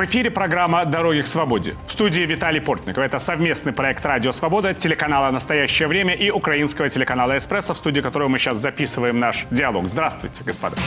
В эфире программа «Дороги к свободе». В студии Виталий Портников. Это совместный проект «Радио Свобода», телеканала «Настоящее время» и украинского телеканала «Эспрессо», в студии которого мы сейчас записываем наш диалог. Здравствуйте, господа.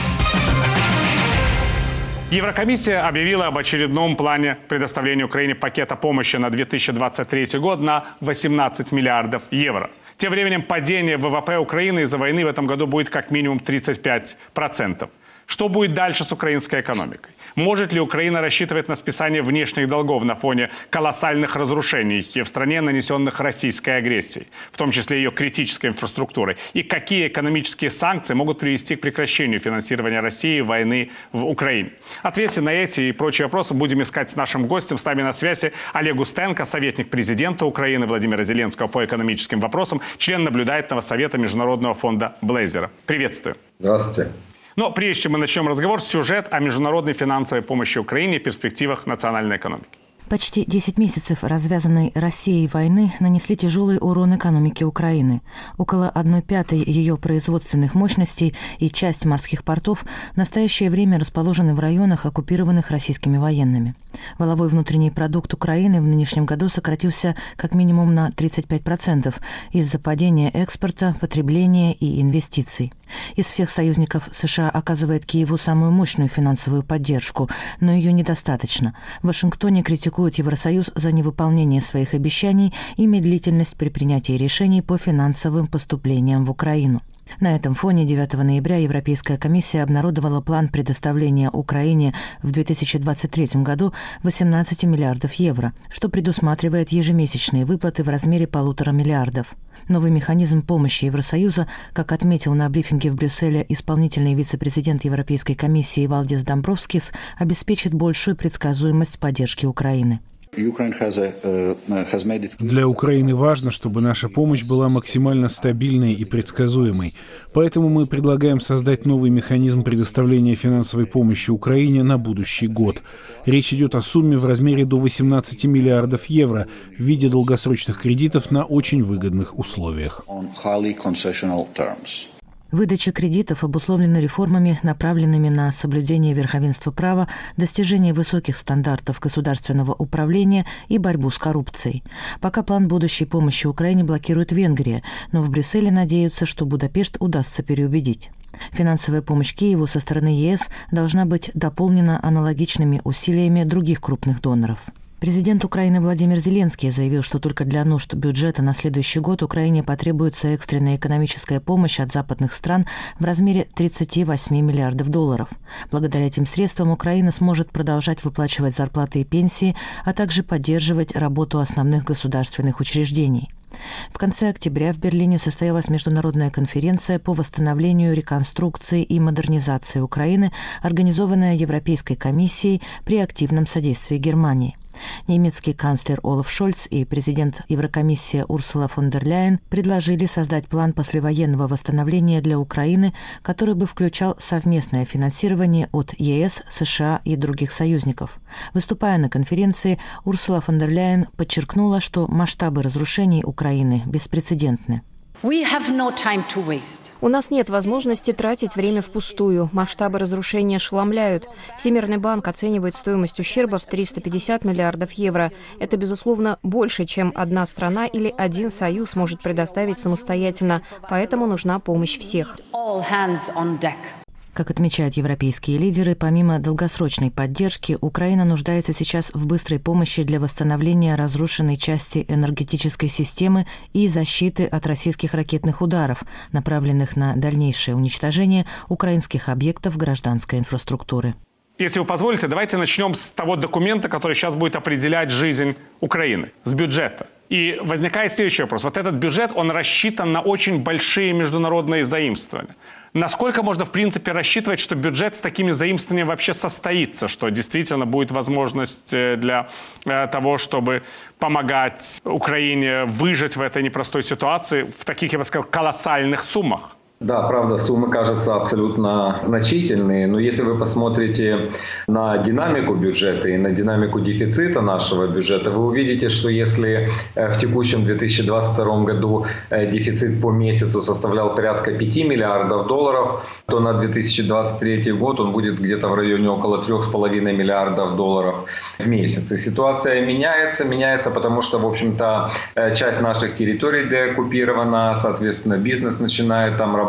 Еврокомиссия объявила об очередном плане предоставления Украине пакета помощи на 2023 год на 18 миллиардов евро. Тем временем падение ВВП Украины из-за войны в этом году будет как минимум 35%. Что будет дальше с украинской экономикой? Может ли Украина рассчитывать на списание внешних долгов на фоне колоссальных разрушений в стране, нанесенных российской агрессией, в том числе ее критической инфраструктурой? И какие экономические санкции могут привести к прекращению финансирования России войны в Украине? Ответы на эти и прочие вопросы будем искать с нашим гостем. С нами на связи Олег Устенко, советник президента Украины Владимира Зеленского по экономическим вопросам, член наблюдательного совета Международного фонда Блейзера. Приветствую. Здравствуйте. Но прежде чем мы начнем разговор, сюжет о международной финансовой помощи Украине и перспективах национальной экономики. Почти 10 месяцев развязанной Россией войны нанесли тяжелый урон экономике Украины. Около 1 пятой ее производственных мощностей и часть морских портов в настоящее время расположены в районах, оккупированных российскими военными. Воловой внутренний продукт Украины в нынешнем году сократился как минимум на 35% из-за падения экспорта, потребления и инвестиций. Из всех союзников США оказывает Киеву самую мощную финансовую поддержку, но ее недостаточно. В Вашингтоне критикуют Евросоюз за невыполнение своих обещаний и медлительность при принятии решений по финансовым поступлениям в Украину. На этом фоне 9 ноября Европейская комиссия обнародовала план предоставления Украине в 2023 году 18 миллиардов евро, что предусматривает ежемесячные выплаты в размере полутора миллиардов. Новый механизм помощи Евросоюза, как отметил на брифинге в Брюсселе исполнительный вице-президент Европейской комиссии Валдис Домбровскис, обеспечит большую предсказуемость поддержки Украины. Для Украины важно, чтобы наша помощь была максимально стабильной и предсказуемой. Поэтому мы предлагаем создать новый механизм предоставления финансовой помощи Украине на будущий год. Речь идет о сумме в размере до 18 миллиардов евро в виде долгосрочных кредитов на очень выгодных условиях. Выдача кредитов обусловлена реформами, направленными на соблюдение верховенства права, достижение высоких стандартов государственного управления и борьбу с коррупцией. Пока план будущей помощи Украине блокирует Венгрия, но в Брюсселе надеются, что Будапешт удастся переубедить. Финансовая помощь Киеву со стороны ЕС должна быть дополнена аналогичными усилиями других крупных доноров. Президент Украины Владимир Зеленский заявил, что только для нужд бюджета на следующий год Украине потребуется экстренная экономическая помощь от западных стран в размере 38 миллиардов долларов. Благодаря этим средствам Украина сможет продолжать выплачивать зарплаты и пенсии, а также поддерживать работу основных государственных учреждений. В конце октября в Берлине состоялась международная конференция по восстановлению, реконструкции и модернизации Украины, организованная Европейской комиссией при активном содействии Германии. Немецкий канцлер Олаф Шольц и президент Еврокомиссии Урсула фон дер Ляйен предложили создать план послевоенного восстановления для Украины, который бы включал совместное финансирование от ЕС, США и других союзников. Выступая на конференции, Урсула фон дер Ляйен подчеркнула, что масштабы разрушений Украины беспрецедентны. У нас нет возможности тратить время впустую. Масштабы разрушения ошеломляют. Всемирный банк оценивает стоимость ущерба в 350 миллиардов евро. Это, безусловно, больше, чем одна страна или один союз может предоставить самостоятельно. Поэтому нужна помощь всех. Как отмечают европейские лидеры, помимо долгосрочной поддержки, Украина нуждается сейчас в быстрой помощи для восстановления разрушенной части энергетической системы и защиты от российских ракетных ударов, направленных на дальнейшее уничтожение украинских объектов гражданской инфраструктуры. Если вы позволите, давайте начнем с того документа, который сейчас будет определять жизнь Украины, с бюджета. И возникает следующий вопрос. Вот этот бюджет, он рассчитан на очень большие международные заимствования. Насколько можно, в принципе, рассчитывать, что бюджет с такими заимствованиями вообще состоится, что действительно будет возможность э, для э, того, чтобы помогать Украине выжить в этой непростой ситуации в таких, я бы сказал, колоссальных суммах? Да, правда, суммы кажутся абсолютно значительные, но если вы посмотрите на динамику бюджета и на динамику дефицита нашего бюджета, вы увидите, что если э, в текущем 2022 году э, дефицит по месяцу составлял порядка 5 миллиардов долларов, то на 2023 год он будет где-то в районе около 3,5 миллиардов долларов в месяц. И ситуация меняется, меняется, потому что, в общем-то, э, часть наших территорий деоккупирована, соответственно, бизнес начинает там работать.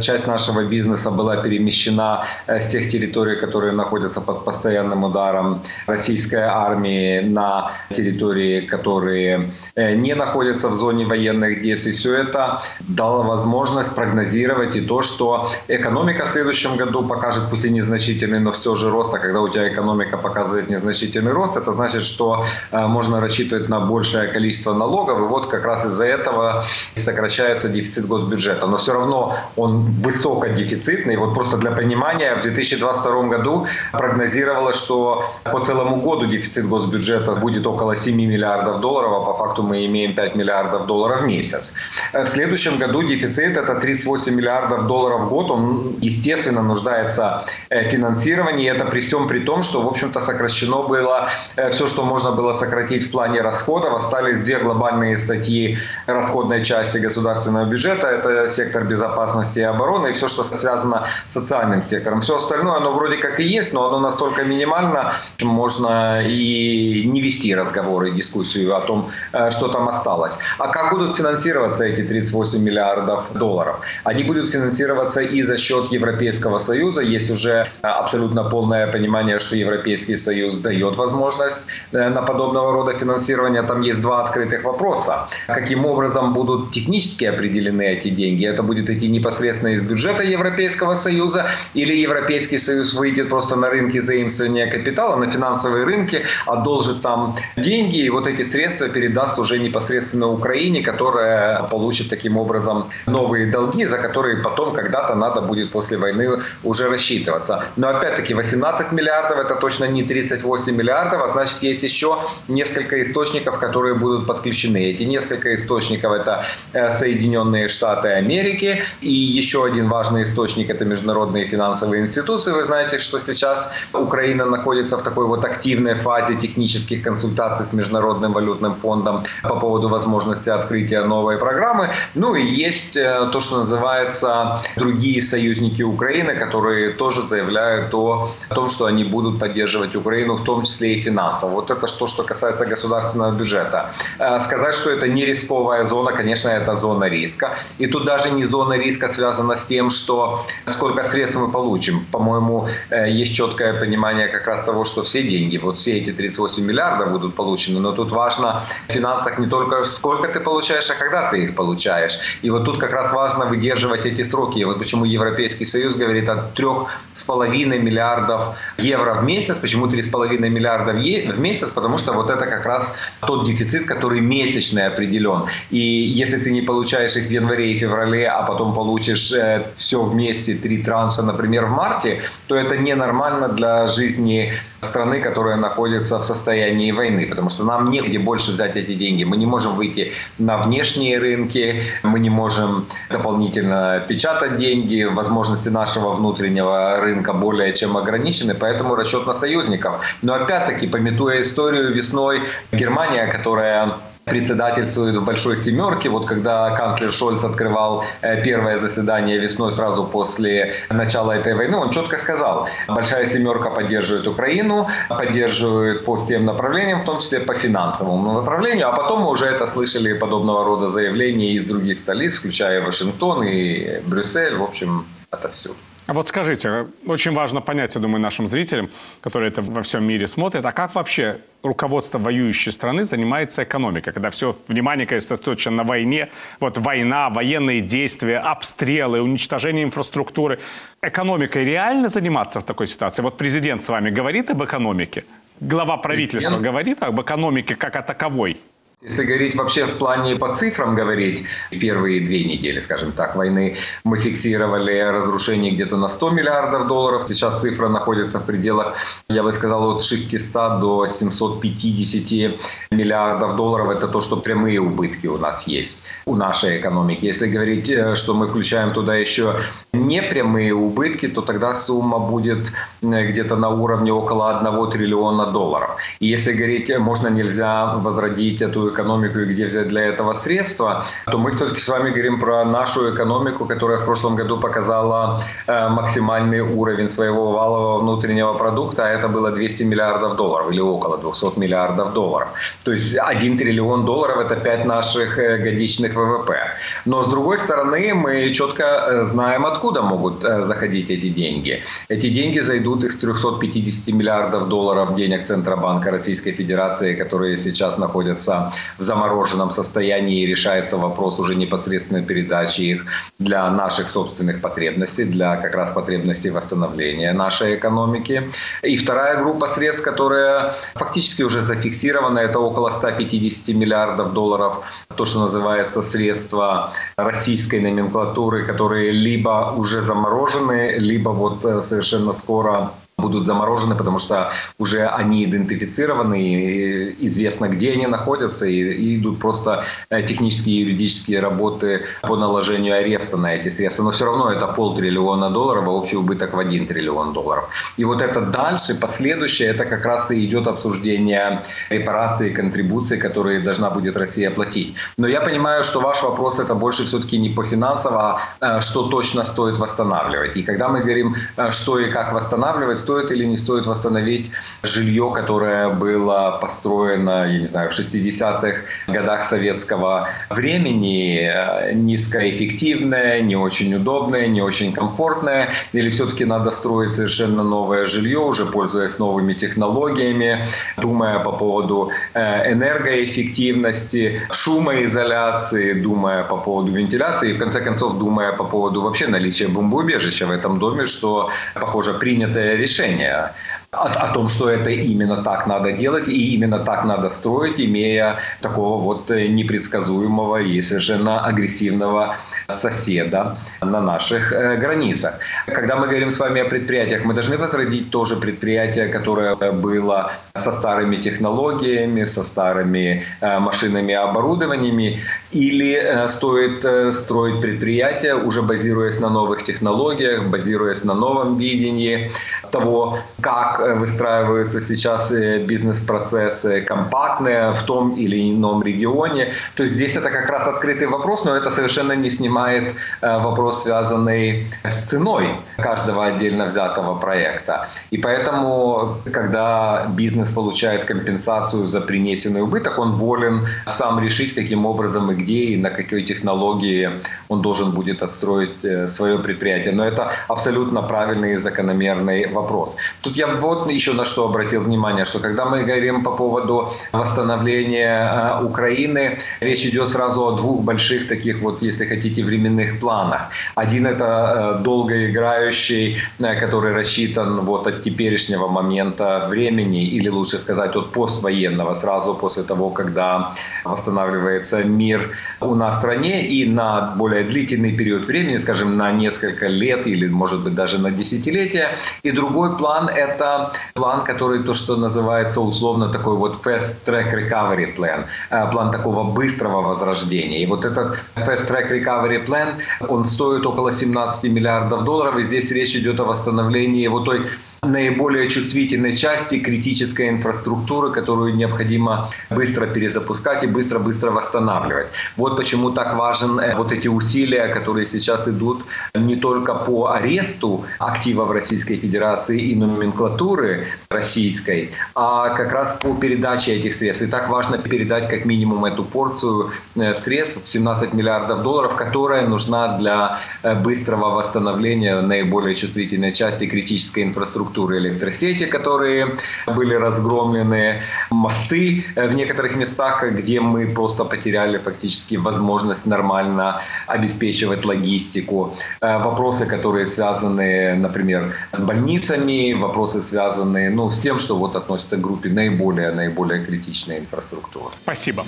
Часть нашего бизнеса была перемещена э, с тех территорий, которые находятся под постоянным ударом российской армии на территории, которые э, не находятся в зоне военных действий. Все это дало возможность прогнозировать и то, что экономика в следующем году покажет пусть и незначительный, но все же рост. А когда у тебя экономика показывает незначительный рост, это значит, что э, можно рассчитывать на большее количество налогов. И вот как раз из-за этого сокращается дефицит госбюджета. Но все равно он высокодефицитный. Вот просто для понимания, в 2022 году прогнозировалось, что по целому году дефицит госбюджета будет около 7 миллиардов долларов, а по факту мы имеем 5 миллиардов долларов в месяц. В следующем году дефицит это 38 миллиардов долларов в год. Он, естественно, нуждается в финансировании. Это при всем при том, что, в общем-то, сокращено было э, все, что можно было сократить в плане расходов. Остались две глобальные статьи расходной части государственного бюджета. Это сектор безопасности и обороны и все, что связано с социальным сектором. Все остальное, оно вроде как и есть, но оно настолько минимально, что можно и не вести разговоры и дискуссию о том, э, что там осталось. А как будут финансироваться эти 38 миллиардов долларов? Они будут финансироваться и за счет Европейского Союза. Есть уже абсолютно полное понимание, что Европейский Союз дает возможность э, на подобного рода финансирование. Там есть два открытых вопроса. Каким образом будут технически определены эти деньги? Это будет идти непосредственно из бюджета Европейского Союза или Европейский Союз выйдет просто на рынки заимствования капитала, на финансовые рынки, одолжит там деньги и вот эти средства передаст уже непосредственно Украине, которая получит таким образом новые долги, за которые потом когда-то надо будет после войны уже рассчитываться. Но опять-таки 18 миллиардов это точно не 38 миллиардов, а значит есть еще несколько источников, которые будут подключены. Эти несколько источников это э, Соединенные Штаты Америки и еще один важный источник это международные финансовые институции. Вы знаете, что сейчас Украина находится в такой вот активной фазе технических консультаций с Международным валютным фондом по поводу возможности открытия новой программы. Ну и есть э, то, что называется другие союзники Украины, которые тоже заявляют о том, что они будут поддерживать Украину, в том числе и финансово. Вот это то, что касается государственного бюджета. Э, сказать, что это не рисковая зона, конечно, это зона риска. И тут даже не зона риска связана с тем, что сколько средств мы получим. По-моему, э, есть четкое понимание как раз того, что все деньги, вот все эти 38 миллиардов будут получены. Но тут важно в финансах не только сколько ты получаешь, а когда ты их получаешь. И вот тут как раз важно выдерживать эти сроки. И вот почему Европейский Союз говорит о 3,5 миллиардов евро в месяц. Почему 3,5 миллиарда в месяц? Потому что вот это как раз тот дефицит, который месячный определен. И если ты не получаешь их в январе и феврале, а потом получишь э, все вместе, три транша, например, в марте, то это ненормально для жизни страны, которая находится в состоянии войны, потому что нам негде больше взять эти деньги. Мы не можем выйти на внешние рынки, мы не можем дополнительно печатать деньги, возможности нашего внутреннего рынка более чем ограничены, поэтому расчет на союзников. Но опять-таки, пометуя историю весной, Германия, которая председательствует в Большой Семерке. Вот когда канцлер Шольц открывал э, первое заседание весной сразу после начала этой войны, он четко сказал, Большая Семерка поддерживает Украину, поддерживает по всем направлениям, в том числе по финансовому направлению, а потом мы уже это слышали подобного рода заявления из других столиц, включая Вашингтон и Брюссель, в общем, это все. Вот скажите, очень важно понять, я думаю, нашим зрителям, которые это во всем мире смотрят, а как вообще руководство воюющей страны занимается экономикой, когда все внимание, конечно, сосредоточено на войне, вот война, военные действия, обстрелы, уничтожение инфраструктуры. Экономикой реально заниматься в такой ситуации? Вот президент с вами говорит об экономике? Глава правительства говорит об экономике как о таковой? Если говорить вообще в плане по цифрам говорить, первые две недели, скажем так, войны мы фиксировали разрушение где-то на 100 миллиардов долларов. Сейчас цифра находится в пределах, я бы сказал, от 600 до 750 миллиардов долларов. Это то, что прямые убытки у нас есть, у нашей экономики. Если говорить, э, что мы включаем туда еще непрямые убытки, то тогда сумма будет э, где-то на уровне около 1 триллиона долларов. И если говорить, э, можно нельзя возродить эту экономику и где взять для этого средства, то мы все-таки с вами говорим про нашу экономику, которая в прошлом году показала э, максимальный уровень своего валового внутреннего продукта, а это было 200 миллиардов долларов или около 200 миллиардов долларов. То есть 1 триллион долларов это 5 наших э, годичных ВВП. Но с другой стороны, мы четко э, знаем, откуда могут заходить эти деньги. Эти деньги зайдут из 350 миллиардов долларов денег Центробанка Российской Федерации, которые сейчас находятся в замороженном состоянии и решается вопрос уже непосредственной передачи их для наших собственных потребностей, для как раз потребностей восстановления нашей экономики. И вторая группа средств, которая фактически уже зафиксирована, это около 150 миллиардов долларов, то, что называется средства российской номенклатуры, которые либо уже заморожены, либо вот э, совершенно скоро будут заморожены, потому что уже они идентифицированы, и известно, где они находятся, и, идут просто э, технические и юридические работы по наложению ареста на эти средства. Но все равно это полтриллиона долларов, а общий убыток в 1 триллион долларов. И вот это дальше, последующее, это как раз и идет обсуждение репараций, контрибуций, которые должна будет Россия платить. Но я понимаю, что ваш вопрос это больше все-таки не по финансово, а э, что точно стоит восстанавливать. И когда мы говорим, э, что и как восстанавливать, стоит или не стоит восстановить жилье, которое было построено, я не знаю, в 60-х годах советского времени, э, низкоэффективное, не очень удобное, не очень комфортное, или все-таки надо строить совершенно новое жилье, уже пользуясь новыми технологиями, думая по поводу э, энергоэффективности, шумоизоляции, думая по поводу вентиляции и в конце концов думая по поводу вообще наличия бомбоубежища в этом доме, что, похоже, принятое решение решение о, о том, что это именно так надо делать и именно так надо строить, имея такого вот непредсказуемого и совершенно агрессивного соседа на наших э, границах. Когда мы говорим с вами о предприятиях, мы должны возродить тоже предприятие, которое было со старыми технологиями, со старыми э, машинами и оборудованиями, или э, стоит строить предприятие, уже базируясь на новых технологиях, базируясь на новом видении того, как выстраиваются сейчас бизнес-процессы компактные в том или ином регионе. То есть здесь это как раз открытый вопрос, но это совершенно не снимает э, вопрос, связанный с ценой каждого отдельно взятого проекта. И поэтому, когда бизнес получает компенсацию за принесенный убыток, он волен сам решить, каким образом и где, и на какой технологии он должен будет отстроить э, свое предприятие. Но это абсолютно правильный и закономерный вопрос. Тут я вот еще на что обратил внимание, что когда мы говорим по поводу восстановления э, Украины, речь идет сразу о двух больших таких вот, если хотите, временных планах. Один это э, долгоиграющий, который рассчитан вот от теперешнего момента времени, или лучше сказать от поствоенного, сразу после того, когда восстанавливается мир у нас в стране, и на более длительный период времени, скажем, на несколько лет или, может быть, даже на десятилетия. И другой план – это план, который то, что называется условно такой вот fast track recovery plan, э, план такого быстрого возрождения. И вот этот fast track recovery plan, он стоит около 17 миллиардов долларов, и здесь речь идет о восстановлении вот той наиболее чувствительной части критической инфраструктуры, которую необходимо быстро перезапускать и быстро-быстро восстанавливать. Вот почему так важен э, вот эти усилия, которые сейчас идут не только по аресту активов Российской Федерации и номенклатуры российской, а как раз по передаче этих средств. И так важно передать как минимум эту порцию э, средств, 17 миллиардов долларов, которая нужна для э, быстрого восстановления наиболее чувствительной части критической инфраструктуры инфраструктуры, электросети, которые были разгромлены, мосты в некоторых местах, где мы просто потеряли фактически возможность нормально обеспечивать логистику. Вопросы, которые связаны, например, с больницами, вопросы, связанные ну, с тем, что вот относится к группе наиболее, наиболее критичной инфраструктуры. Спасибо.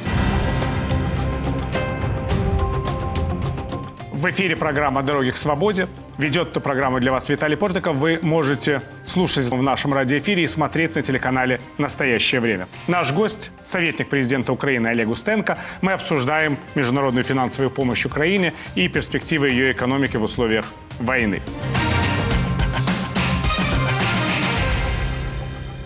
В эфире программа «Дороги к свободе». Ведет эту программу для вас Виталий Портиков. Вы можете слушать в нашем радиоэфире и смотреть на телеканале «Настоящее время». Наш гость – советник президента Украины Олег Устенко. Мы обсуждаем международную финансовую помощь Украине и перспективы ее экономики в условиях войны.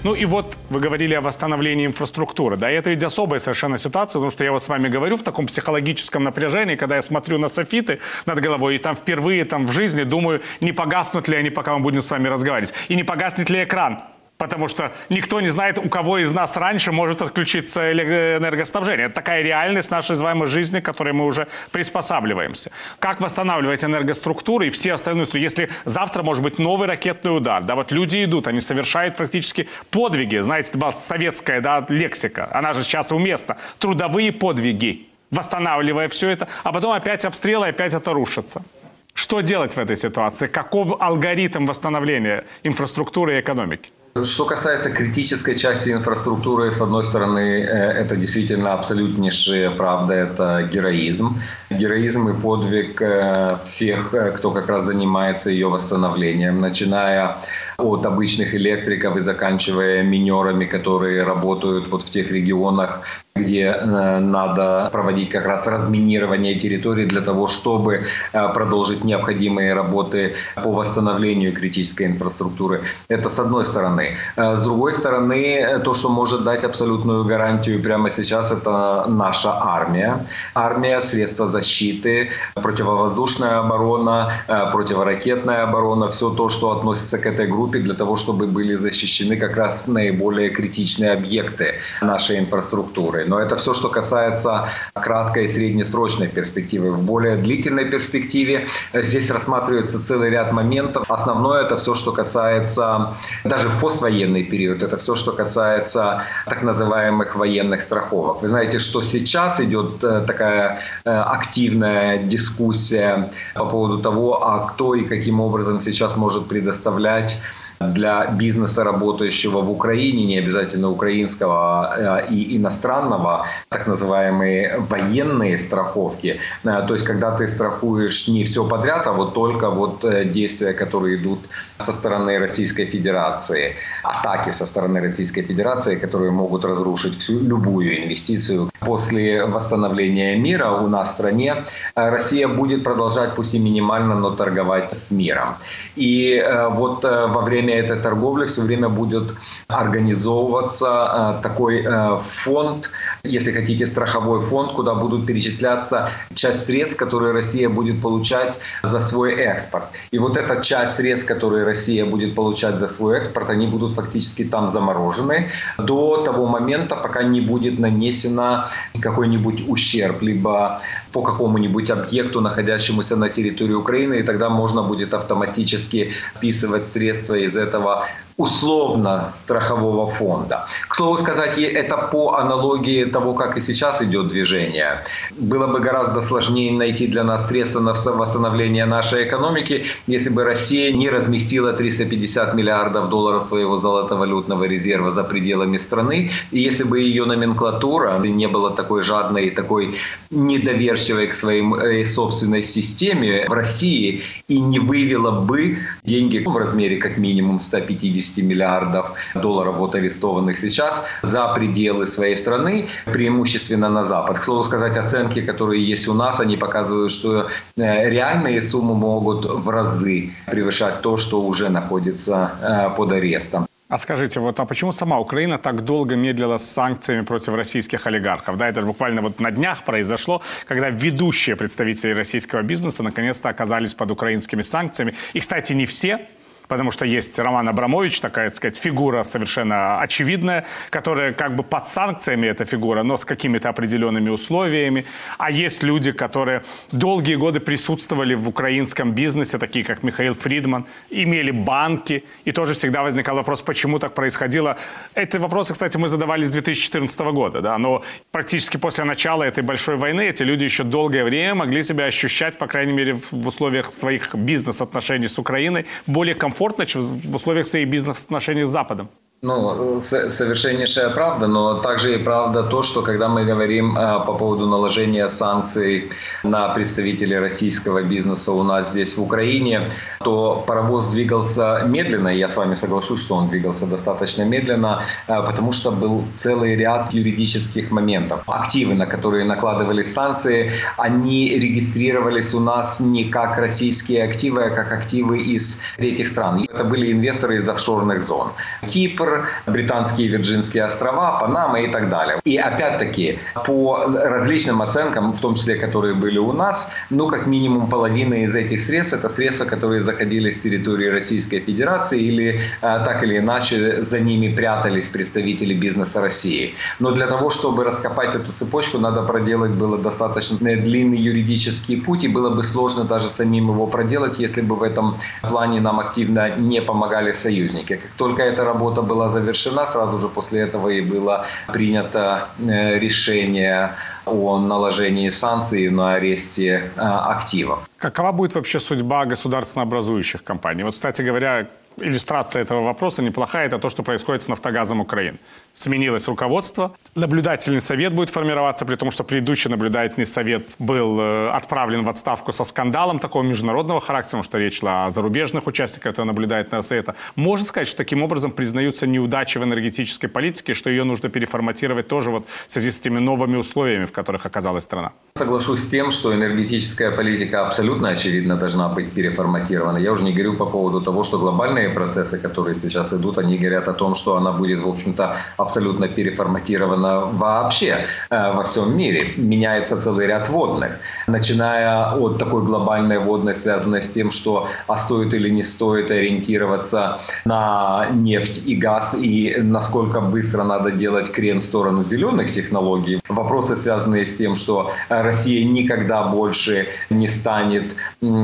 Ну и вот вы говорили о восстановлении инфраструктуры. Да, и это ведь особая совершенно ситуация, потому что я вот с вами говорю в таком психологическом напряжении, когда я смотрю на софиты над головой, и там впервые там в жизни думаю, не погаснут ли они, пока мы будем с вами разговаривать, и не погаснет ли экран Потому что никто не знает, у кого из нас раньше может отключиться энергоснабжение. Это такая реальность нашей с жизни, к которой мы уже приспосабливаемся. Как восстанавливать энергоструктуры и все остальные структуры? Если завтра может быть новый ракетный удар, да, вот люди идут, они совершают практически подвиги. Знаете, это была советская да, лексика, она же сейчас уместна. Трудовые подвиги, восстанавливая все это, а потом опять обстрелы, опять это рушится. Что делать в этой ситуации? Каков алгоритм восстановления инфраструктуры и экономики? Что касается критической части инфраструктуры, с одной стороны, э, это действительно абсолютнейшая правда, это героизм. Героизм и подвиг э, всех, э, кто как раз занимается ее восстановлением, начиная от обычных электриков и заканчивая минерами, которые работают вот в тех регионах, где э, надо проводить как раз разминирование территории для того, чтобы э, продолжить необходимые работы по восстановлению критической инфраструктуры. Это с одной стороны. Э, с другой стороны, то, что может дать абсолютную гарантию прямо сейчас, это наша армия. Армия, средства защиты, противовоздушная оборона, противоракетная оборона, все то, что относится к этой группе, для того, чтобы были защищены как раз наиболее критичные объекты нашей инфраструктуры. Но это все, что касается краткой и среднесрочной перспективы. В более длительной перспективе э, здесь рассматривается целый ряд моментов. Основное это все, что касается, даже в поствоенный период, это все, что касается так называемых военных страховок. Вы знаете, что сейчас идет э, такая э, активная дискуссия по поводу того, а кто и каким образом сейчас может предоставлять для бизнеса, работающего в Украине, не обязательно украинского а, и иностранного, так называемые военные страховки. А, то есть, когда ты страхуешь не все подряд, а вот только вот э, действия, которые идут со стороны Российской Федерации, атаки со стороны Российской Федерации, которые могут разрушить всю любую инвестицию. После восстановления мира у нас в стране э, Россия будет продолжать, пусть и минимально, но торговать с миром. И э, вот во время время этой торговли все время будет организовываться э, такой э, фонд, если хотите, страховой фонд, куда будут перечисляться часть средств, которые Россия будет получать за свой экспорт. И вот эта часть средств, которые Россия будет получать за свой экспорт, они будут фактически там заморожены до того момента, пока не будет нанесено какой-нибудь ущерб, либо по какому-нибудь объекту, находящемуся на территории Украины, и тогда можно будет автоматически списывать средства из этого условно страхового фонда. К слову сказать, это по аналогии того, как и сейчас идет движение. Было бы гораздо сложнее найти для нас средства на восстановление нашей экономики, если бы Россия не разместила 350 миллиардов долларов своего золотовалютного резерва за пределами страны, и если бы ее номенклатура не была такой жадной и такой недоверчивой к своей собственной системе в России и не вывела бы деньги в размере как минимум 150 50 миллиардов долларов вот арестованных сейчас за пределы своей страны, преимущественно на Запад. К слову сказать, оценки, которые есть у нас, они показывают, что э, реальные суммы могут в разы превышать то, что уже находится э, под арестом. А скажите, вот а почему сама Украина так долго медлила с санкциями против российских олигархов? Да, это буквально вот на днях произошло, когда ведущие представители российского бизнеса наконец-то оказались под украинскими санкциями. И, кстати, не все, потому что есть Роман Абрамович, такая, так сказать, фигура совершенно очевидная, которая как бы под санкциями эта фигура, но с какими-то определенными условиями. А есть люди, которые долгие годы присутствовали в украинском бизнесе, такие как Михаил Фридман, имели банки, и тоже всегда возникал вопрос, почему так происходило. Эти вопросы, кстати, мы задавали с 2014 года, да, но практически после начала этой большой войны эти люди еще долгое время могли себя ощущать, по крайней мере, в условиях своих бизнес-отношений с Украиной более комфортно, чем в условиях своих бизнес-отношений с Западом. Ну, совершеннейшая правда, но также и правда то, что когда мы говорим э, по поводу наложения санкций на представителей российского бизнеса у нас здесь в Украине, то паровоз двигался медленно, я с вами соглашусь, что он двигался достаточно медленно, э, потому что был целый ряд юридических моментов. Активы, на которые накладывались санкции, они регистрировались у нас не как российские активы, а как активы из третьих стран. Это были инвесторы из офшорных зон. Кипр, Британские Вирджинские острова, Панама и так далее. И опять-таки, по различным оценкам, в том числе, которые были у нас, ну, как минимум половина из этих средств, это средства, которые заходили с территории Российской Федерации или э, так или иначе за ними прятались представители бизнеса России. Но для того, чтобы раскопать эту цепочку, надо проделать было достаточно длинный юридический путь, и было бы сложно даже самим его проделать, если бы в этом плане нам активно не помогали союзники. Как только эта работа была была завершена, сразу же после этого и было принято э, решение о наложении санкций на аресте э, активов. Какова будет вообще судьба государственно образующих компаний? Вот, кстати говоря, иллюстрация этого вопроса неплохая, это то, что происходит с «Нафтогазом Украины». Сменилось руководство, наблюдательный совет будет формироваться, при том, что предыдущий наблюдательный совет был э, отправлен в отставку со скандалом такого международного характера, потому что речь шла о зарубежных участниках этого наблюдательного совета. Можно сказать, что таким образом признаются неудачи в энергетической политике, что ее нужно переформатировать тоже вот в связи с этими новыми условиями, в которых оказалась страна? Соглашусь с тем, что энергетическая политика абсолютно очевидно должна быть переформатирована. Я уже не говорю по поводу того, что глобальные процессы, которые сейчас идут, они говорят о том, что она будет, в общем-то, абсолютно переформатирована вообще э, во всем мире. Меняется целый ряд водных, начиная от такой глобальной водной, связанной с тем, что а стоит или не стоит ориентироваться на нефть и газ, и насколько быстро надо делать крен в сторону зеленых технологий. Вопросы, связанные с тем, что Россия никогда больше не станет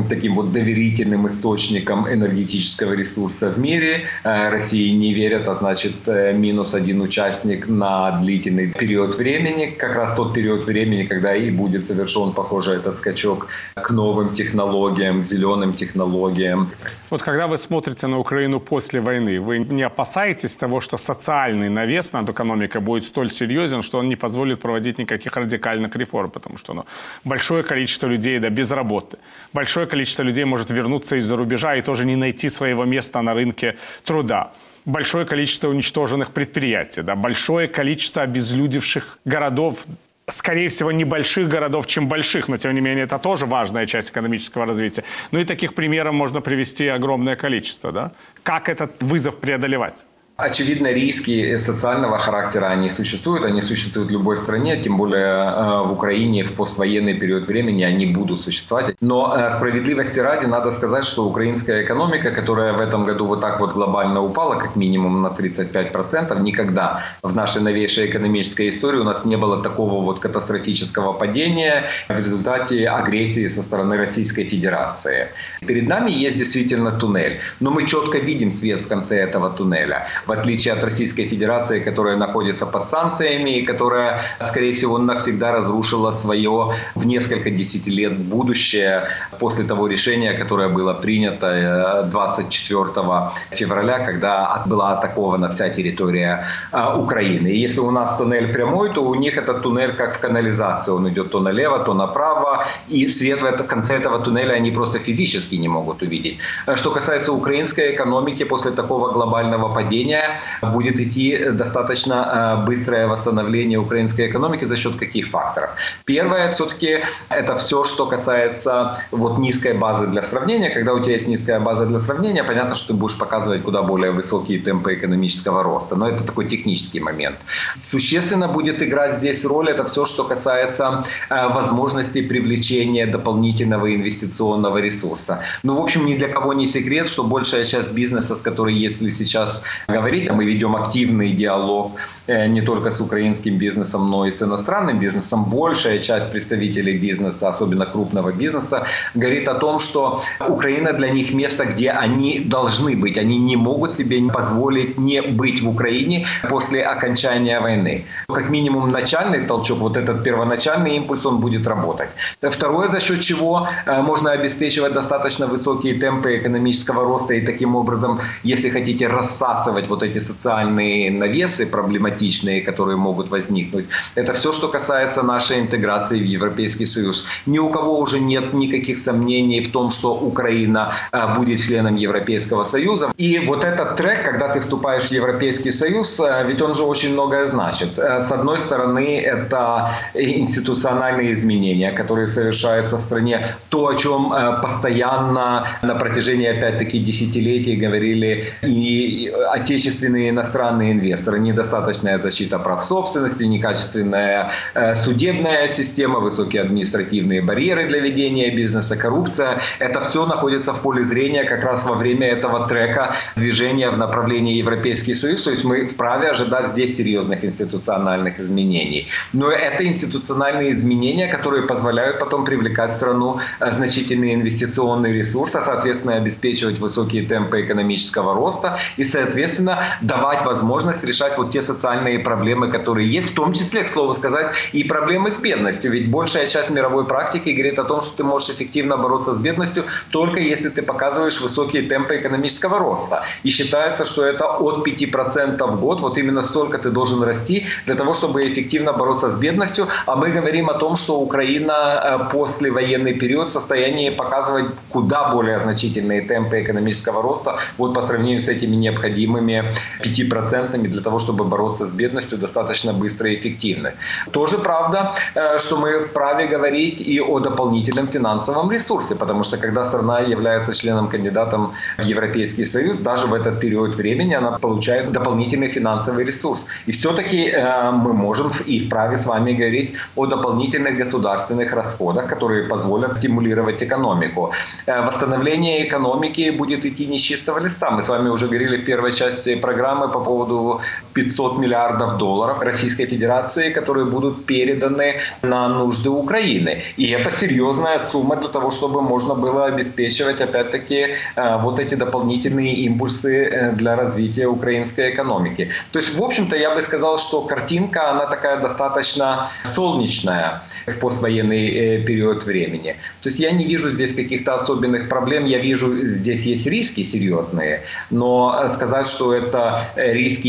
таким вот доверительным источником энергетического ресурса ресурса в мире. Э, России не верят, а значит э, минус один участник на длительный период времени. Как раз тот период времени, когда и будет совершен, похоже, этот скачок к новым технологиям, зеленым технологиям. Вот когда вы смотрите на Украину после войны, вы не опасаетесь того, что социальный навес над экономикой будет столь серьезен, что он не позволит проводить никаких радикальных реформ, потому что ну, большое количество людей да, без работы, большое количество людей может вернуться из-за рубежа и тоже не найти своего места на рынке труда большое количество уничтоженных предприятий, да, большое количество обезлюдевших городов, скорее всего, не больших городов, чем больших, но тем не менее это тоже важная часть экономического развития. Ну и таких примеров можно привести огромное количество. Да? Как этот вызов преодолевать? Очевидно, риски социального характера, они существуют, они существуют в любой стране, тем более э, в Украине в поствоенный период времени они будут существовать. Но э, справедливости ради надо сказать, что украинская экономика, которая в этом году вот так вот глобально упала, как минимум на 35%, никогда в нашей новейшей экономической истории у нас не было такого вот катастрофического падения в результате агрессии со стороны Российской Федерации. Перед нами есть действительно туннель, но мы четко видим свет в конце этого туннеля в отличие от Российской Федерации, которая находится под санкциями и которая, скорее всего, навсегда разрушила свое в несколько десятилет будущее после того решения, которое было принято 24 э, февраля, когда была атакована вся территория э, Украины. И если у нас туннель прямой, то у них этот туннель как в канализации. Он идет то налево, то направо. И свет в конце этого туннеля они просто физически не могут увидеть. Что касается украинской экономики, после такого глобального падения, зрения будет идти достаточно быстрое восстановление украинской экономики за счет каких факторов? Первое, все-таки, это все, что касается вот низкой базы для сравнения. Когда у тебя есть низкая база для сравнения, понятно, что ты будешь показывать куда более высокие темпы экономического роста. Но это такой технический момент. Существенно будет играть здесь роль это все, что касается э, возможности привлечения дополнительного инвестиционного ресурса. Ну, в общем, ни для кого не секрет, что большая часть бизнеса, с которой, если сейчас говорить, а мы ведем активный диалог э, не только с украинским бизнесом, но и с иностранным бизнесом, большая часть представителей бизнеса, особенно крупного бизнеса, говорит о том, что Украина для них место, где они должны быть. Они не могут себе позволить не быть в Украине после окончания войны. Как минимум начальный толчок, вот этот первоначальный импульс, он будет работать. Второе, за счет чего э, можно обеспечивать достаточно высокие темпы экономического роста и таким образом, если хотите, рассасывать вот эти социальные навесы проблематичные, которые могут возникнуть. Это все, что касается нашей интеграции в Европейский Союз. Ни у кого уже нет никаких сомнений в том, что Украина э, будет членом Европейского Союза. И вот этот трек, когда ты вступаешь в Европейский Союз, э, ведь он же очень многое значит. С одной стороны, это институциональные изменения, которые совершаются в стране. То, о чем э, постоянно на протяжении, опять-таки, десятилетий говорили и отечественные и иностранные инвесторы. Недостаточная защита прав собственности, некачественная э, судебная система, высокие административные барьеры для ведения бизнеса, коррупция. Это все находится в поле зрения как раз во время этого трека движения в направлении Европейский Союз. То есть мы вправе ожидать здесь серьезных институциональных изменений. Но это институциональные изменения, которые позволяют потом привлекать в страну э, значительный инвестиционный ресурс, а соответственно обеспечивать высокие темпы экономического роста и, соответственно, давать возможность решать вот те социальные проблемы, которые есть, в том числе, к слову сказать, и проблемы с бедностью. Ведь большая часть мировой практики говорит о том, что ты можешь эффективно бороться с бедностью только если ты показываешь высокие темпы экономического роста. И считается, что это от 5% в год, вот именно столько ты должен расти для того, чтобы эффективно бороться с бедностью. А мы говорим о том, что Украина э, после военный период в состоянии показывать куда более значительные темпы экономического роста вот по сравнению с этими необходимыми 5% для того, чтобы бороться с бедностью достаточно быстро и эффективно. Тоже правда, э, что мы вправе говорить и о дополнительном финансовом ресурсе, потому что когда страна является членом-кандидатом в Европейский Союз, даже в этот период времени она получает дополнительный финансовый ресурс. И все-таки э, мы можем и вправе с вами говорить о дополнительных государственных расходах, которые позволят стимулировать экономику. Э, восстановление экономики будет идти не с чистого листа. Мы с вами уже говорили в первой части программы по поводу 500 миллиардов долларов Российской Федерации, которые будут переданы на нужды Украины. И это серьезная сумма для того, чтобы можно было обеспечивать, опять-таки, э, вот эти дополнительные импульсы э, для развития украинской экономики. То есть, в общем-то, я бы сказал, что картинка, она такая достаточно солнечная в поствоенный э, период времени. То есть я не вижу здесь каких-то особенных проблем, я вижу, здесь есть риски серьезные, но сказать, что это риски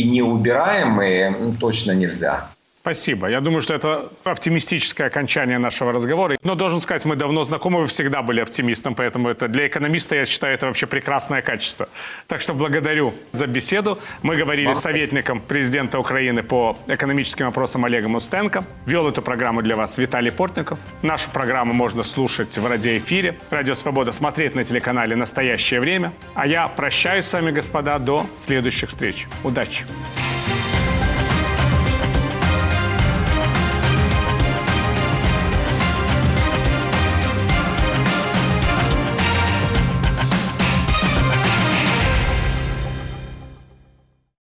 неубираемые, точно нельзя. Спасибо. Я думаю, что это оптимистическое окончание нашего разговора. Но должен сказать, мы давно знакомы, вы всегда были оптимистом, поэтому это для экономиста, я считаю, это вообще прекрасное качество. Так что благодарю за беседу. Мы говорили с советником президента Украины по экономическим вопросам Олегом Устенко. Вел эту программу для вас Виталий Портников. Нашу программу можно слушать в радиоэфире. Радио Свобода смотреть на телеканале «Настоящее время». А я прощаюсь с вами, господа, до следующих встреч. Удачи!